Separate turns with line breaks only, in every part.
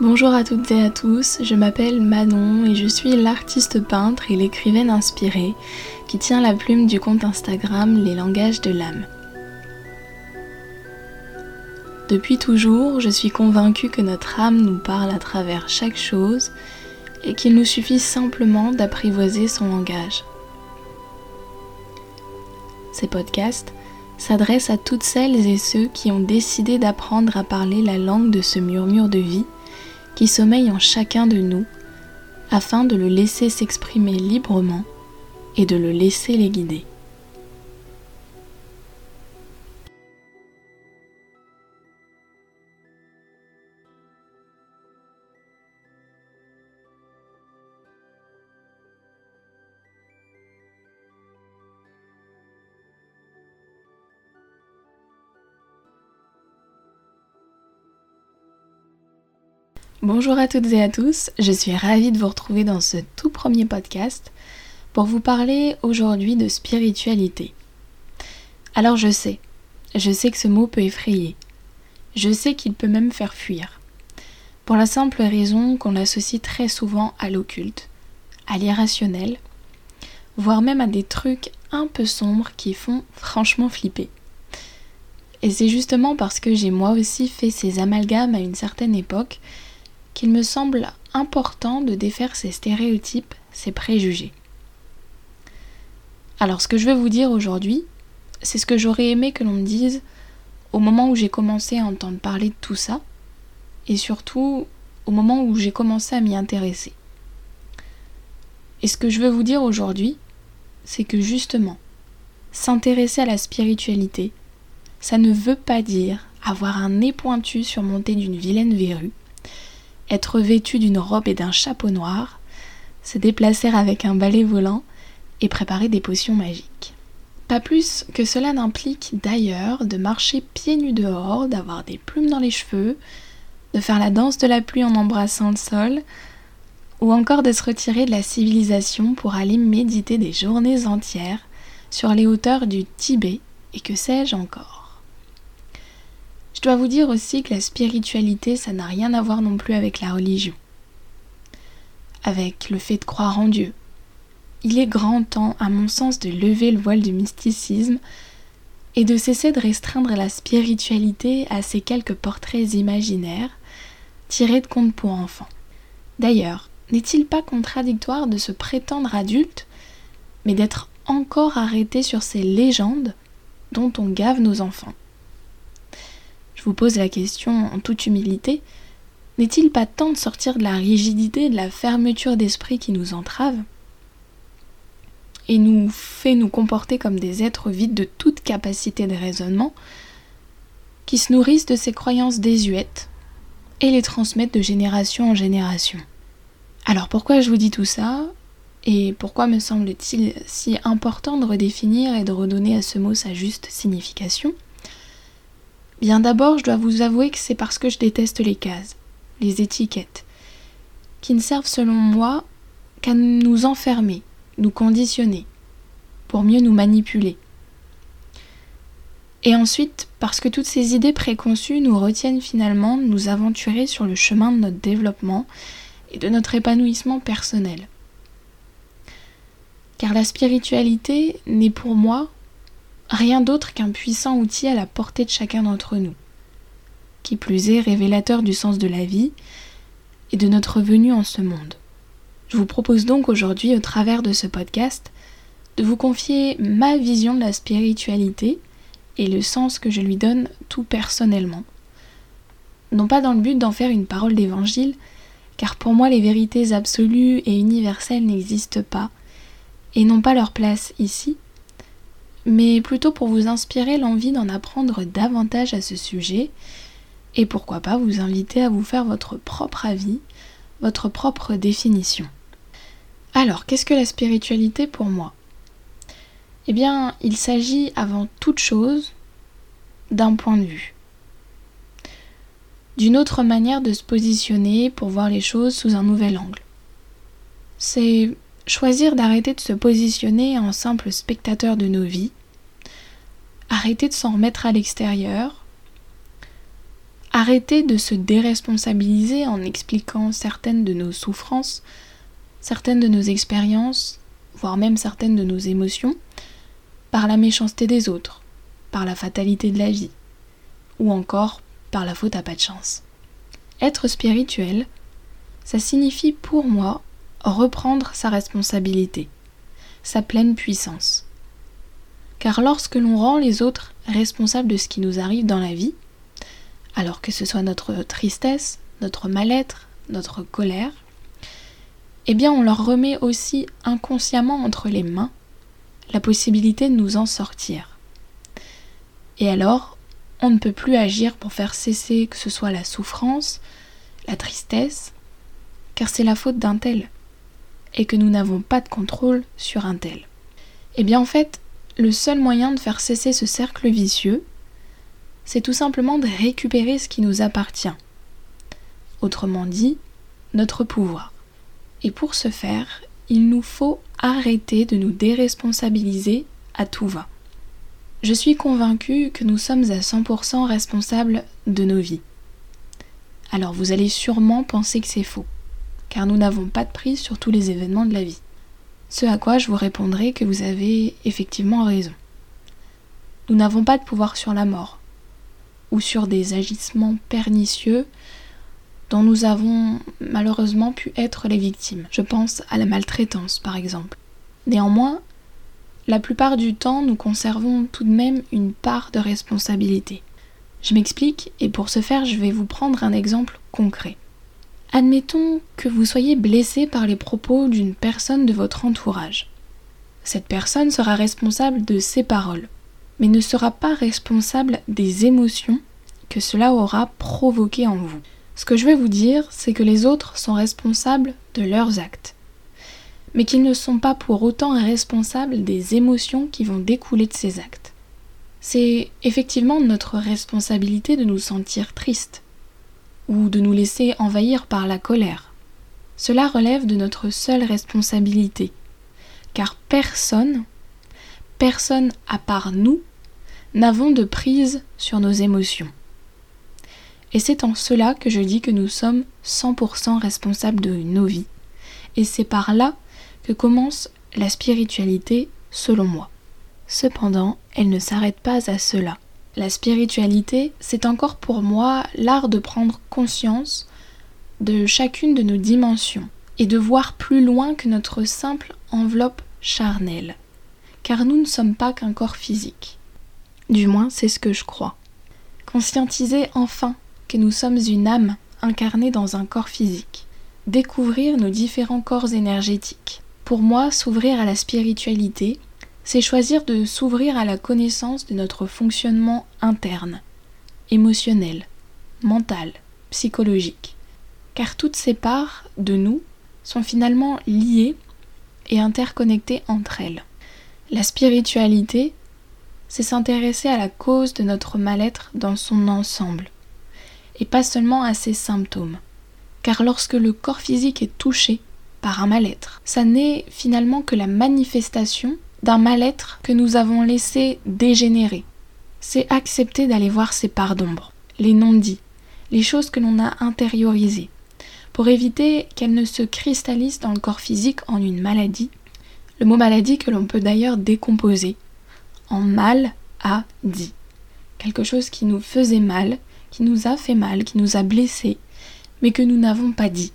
Bonjour à toutes et à tous, je m'appelle Manon et je suis l'artiste peintre et l'écrivaine inspirée qui tient la plume du compte Instagram Les langages de l'âme. Depuis toujours, je suis convaincue que notre âme nous parle à travers chaque chose et qu'il nous suffit simplement d'apprivoiser son langage. Ces podcasts s'adressent à toutes celles et ceux qui ont décidé d'apprendre à parler la langue de ce murmure de vie qui sommeille en chacun de nous, afin de le laisser s'exprimer librement et de le laisser les guider. Bonjour à toutes et à tous, je suis ravie de vous retrouver dans ce tout premier podcast pour vous parler aujourd'hui de spiritualité. Alors je sais, je sais que ce mot peut effrayer, je sais qu'il peut même faire fuir, pour la simple raison qu'on l'associe très souvent à l'occulte, à l'irrationnel, voire même à des trucs un peu sombres qui font franchement flipper. Et c'est justement parce que j'ai moi aussi fait ces amalgames à une certaine époque qu'il me semble important de défaire ces stéréotypes, ces préjugés. Alors ce que je veux vous dire aujourd'hui, c'est ce que j'aurais aimé que l'on me dise au moment où j'ai commencé à entendre parler de tout ça, et surtout au moment où j'ai commencé à m'y intéresser. Et ce que je veux vous dire aujourd'hui, c'est que justement, s'intéresser à la spiritualité, ça ne veut pas dire avoir un nez pointu surmonté d'une vilaine verrue, être vêtu d'une robe et d'un chapeau noir, se déplacer avec un balai volant et préparer des potions magiques. Pas plus que cela n'implique d'ailleurs de marcher pieds nus dehors, d'avoir des plumes dans les cheveux, de faire la danse de la pluie en embrassant le sol, ou encore de se retirer de la civilisation pour aller méditer des journées entières sur les hauteurs du Tibet et que sais-je encore. Je dois vous dire aussi que la spiritualité, ça n'a rien à voir non plus avec la religion, avec le fait de croire en Dieu. Il est grand temps, à mon sens, de lever le voile du mysticisme et de cesser de restreindre la spiritualité à ces quelques portraits imaginaires tirés de contes pour enfants. D'ailleurs, n'est-il pas contradictoire de se prétendre adulte, mais d'être encore arrêté sur ces légendes dont on gave nos enfants? Je vous pose la question en toute humilité, n'est-il pas temps de sortir de la rigidité, de la fermeture d'esprit qui nous entrave et nous fait nous comporter comme des êtres vides de toute capacité de raisonnement, qui se nourrissent de ces croyances désuètes et les transmettent de génération en génération. Alors pourquoi je vous dis tout ça et pourquoi me semble-t-il si important de redéfinir et de redonner à ce mot sa juste signification? Bien d'abord, je dois vous avouer que c'est parce que je déteste les cases, les étiquettes, qui ne servent selon moi qu'à nous enfermer, nous conditionner, pour mieux nous manipuler. Et ensuite, parce que toutes ces idées préconçues nous retiennent finalement de nous aventurer sur le chemin de notre développement et de notre épanouissement personnel. Car la spiritualité n'est pour moi rien d'autre qu'un puissant outil à la portée de chacun d'entre nous, qui plus est révélateur du sens de la vie et de notre venue en ce monde. Je vous propose donc aujourd'hui, au travers de ce podcast, de vous confier ma vision de la spiritualité et le sens que je lui donne tout personnellement. Non pas dans le but d'en faire une parole d'évangile, car pour moi les vérités absolues et universelles n'existent pas, et n'ont pas leur place ici, mais plutôt pour vous inspirer l'envie d'en apprendre davantage à ce sujet et pourquoi pas vous inviter à vous faire votre propre avis, votre propre définition. Alors, qu'est-ce que la spiritualité pour moi? Eh bien, il s'agit avant toute chose d'un point de vue, d'une autre manière de se positionner pour voir les choses sous un nouvel angle. C'est choisir d'arrêter de se positionner en simple spectateur de nos vies, arrêter de s'en remettre à l'extérieur, Arrêter de se déresponsabiliser en expliquant certaines de nos souffrances, certaines de nos expériences, voire même certaines de nos émotions, par la méchanceté des autres, par la fatalité de la vie, ou encore par la faute à pas de chance. Être spirituel, ça signifie pour moi reprendre sa responsabilité, sa pleine puissance. Car lorsque l'on rend les autres responsables de ce qui nous arrive dans la vie, alors que ce soit notre tristesse, notre mal-être, notre colère, eh bien on leur remet aussi inconsciemment entre les mains la possibilité de nous en sortir. Et alors, on ne peut plus agir pour faire cesser que ce soit la souffrance, la tristesse, car c'est la faute d'un tel, et que nous n'avons pas de contrôle sur un tel. Eh bien en fait, le seul moyen de faire cesser ce cercle vicieux, c'est tout simplement de récupérer ce qui nous appartient. Autrement dit, notre pouvoir. Et pour ce faire, il nous faut arrêter de nous déresponsabiliser à tout va. Je suis convaincue que nous sommes à 100% responsables de nos vies. Alors vous allez sûrement penser que c'est faux, car nous n'avons pas de prise sur tous les événements de la vie. Ce à quoi je vous répondrai que vous avez effectivement raison. Nous n'avons pas de pouvoir sur la mort, ou sur des agissements pernicieux dont nous avons malheureusement pu être les victimes. Je pense à la maltraitance par exemple. Néanmoins, la plupart du temps, nous conservons tout de même une part de responsabilité. Je m'explique et pour ce faire, je vais vous prendre un exemple concret. Admettons que vous soyez blessé par les propos d'une personne de votre entourage. Cette personne sera responsable de ses paroles, mais ne sera pas responsable des émotions que cela aura provoquées en vous. Ce que je vais vous dire, c'est que les autres sont responsables de leurs actes, mais qu'ils ne sont pas pour autant responsables des émotions qui vont découler de ces actes. C'est effectivement notre responsabilité de nous sentir tristes, ou de nous laisser envahir par la colère. Cela relève de notre seule responsabilité, car personne, personne à part nous, n'avons de prise sur nos émotions. Et c'est en cela que je dis que nous sommes 100% responsables de nos vies. Et c'est par là que commence la spiritualité selon moi. Cependant, elle ne s'arrête pas à cela. La spiritualité, c'est encore pour moi l'art de prendre conscience de chacune de nos dimensions et de voir plus loin que notre simple enveloppe charnelle. Car nous ne sommes pas qu'un corps physique. Du moins, c'est ce que je crois. Conscientiser enfin que nous sommes une âme incarnée dans un corps physique. Découvrir nos différents corps énergétiques. Pour moi, s'ouvrir à la spiritualité, c'est choisir de s'ouvrir à la connaissance de notre fonctionnement interne, émotionnel, mental, psychologique. Car toutes ces parts de nous sont finalement liées et interconnectées entre elles. La spiritualité, c'est s'intéresser à la cause de notre mal-être dans son ensemble et pas seulement à ses symptômes. Car lorsque le corps physique est touché par un mal-être, ça n'est finalement que la manifestation d'un mal-être que nous avons laissé dégénérer. C'est accepter d'aller voir ces parts d'ombre, les non-dits, les choses que l'on a intériorisées, pour éviter qu'elles ne se cristallisent dans le corps physique en une maladie, le mot maladie que l'on peut d'ailleurs décomposer en mal à dit, quelque chose qui nous faisait mal qui nous a fait mal, qui nous a blessés, mais que nous n'avons pas dit.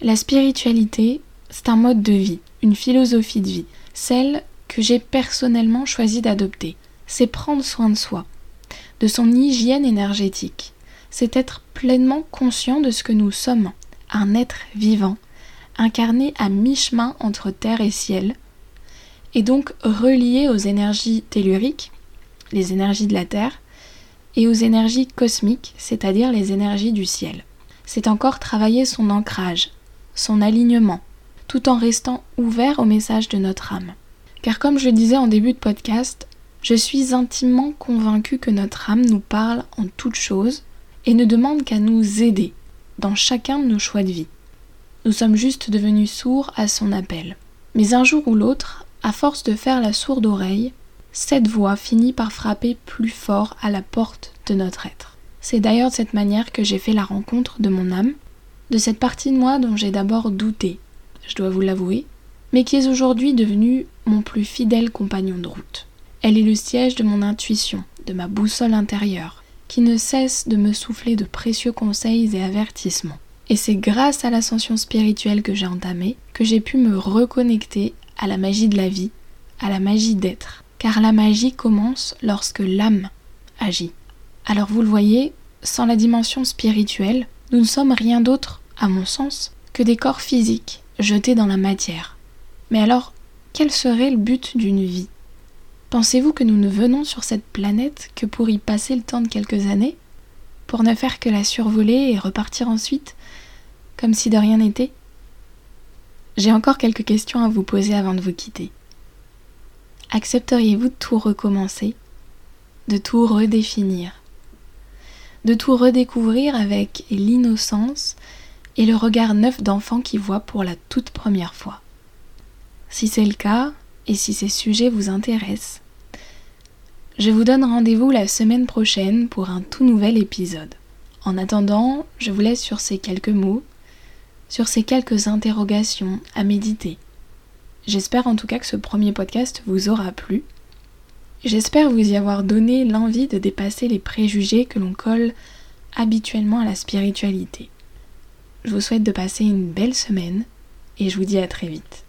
La spiritualité, c'est un mode de vie, une philosophie de vie, celle que j'ai personnellement choisi d'adopter. C'est prendre soin de soi, de son hygiène énergétique. C'est être pleinement conscient de ce que nous sommes, un être vivant, incarné à mi-chemin entre terre et ciel, et donc relié aux énergies telluriques, les énergies de la terre, et aux énergies cosmiques, c'est-à-dire les énergies du ciel. C'est encore travailler son ancrage, son alignement, tout en restant ouvert au message de notre âme. Car comme je disais en début de podcast, je suis intimement convaincue que notre âme nous parle en toutes choses et ne demande qu'à nous aider dans chacun de nos choix de vie. Nous sommes juste devenus sourds à son appel. Mais un jour ou l'autre, à force de faire la sourde oreille, cette voix finit par frapper plus fort à la porte de notre être. C'est d'ailleurs de cette manière que j'ai fait la rencontre de mon âme, de cette partie de moi dont j'ai d'abord douté, je dois vous l'avouer, mais qui est aujourd'hui devenue mon plus fidèle compagnon de route. Elle est le siège de mon intuition, de ma boussole intérieure, qui ne cesse de me souffler de précieux conseils et avertissements. Et c'est grâce à l'ascension spirituelle que j'ai entamée que j'ai pu me reconnecter à la magie de la vie, à la magie d'être. Car la magie commence lorsque l'âme agit. Alors vous le voyez, sans la dimension spirituelle, nous ne sommes rien d'autre, à mon sens, que des corps physiques jetés dans la matière. Mais alors, quel serait le but d'une vie? Pensez-vous que nous ne venons sur cette planète que pour y passer le temps de quelques années? Pour ne faire que la survoler et repartir ensuite Comme si de rien n'était? J'ai encore quelques questions à vous poser avant de vous quitter. Accepteriez-vous de tout recommencer? De tout redéfinir? De tout redécouvrir avec l'innocence et le regard neuf d'enfant qui voit pour la toute première fois? Si c'est le cas, et si ces sujets vous intéressent, je vous donne rendez-vous la semaine prochaine pour un tout nouvel épisode. En attendant, je vous laisse sur ces quelques mots, sur ces quelques interrogations à méditer. J'espère en tout cas que ce premier podcast vous aura plu. J'espère vous y avoir donné l'envie de dépasser les préjugés que l'on colle habituellement à la spiritualité. Je vous souhaite de passer une belle semaine et je vous dis à très vite.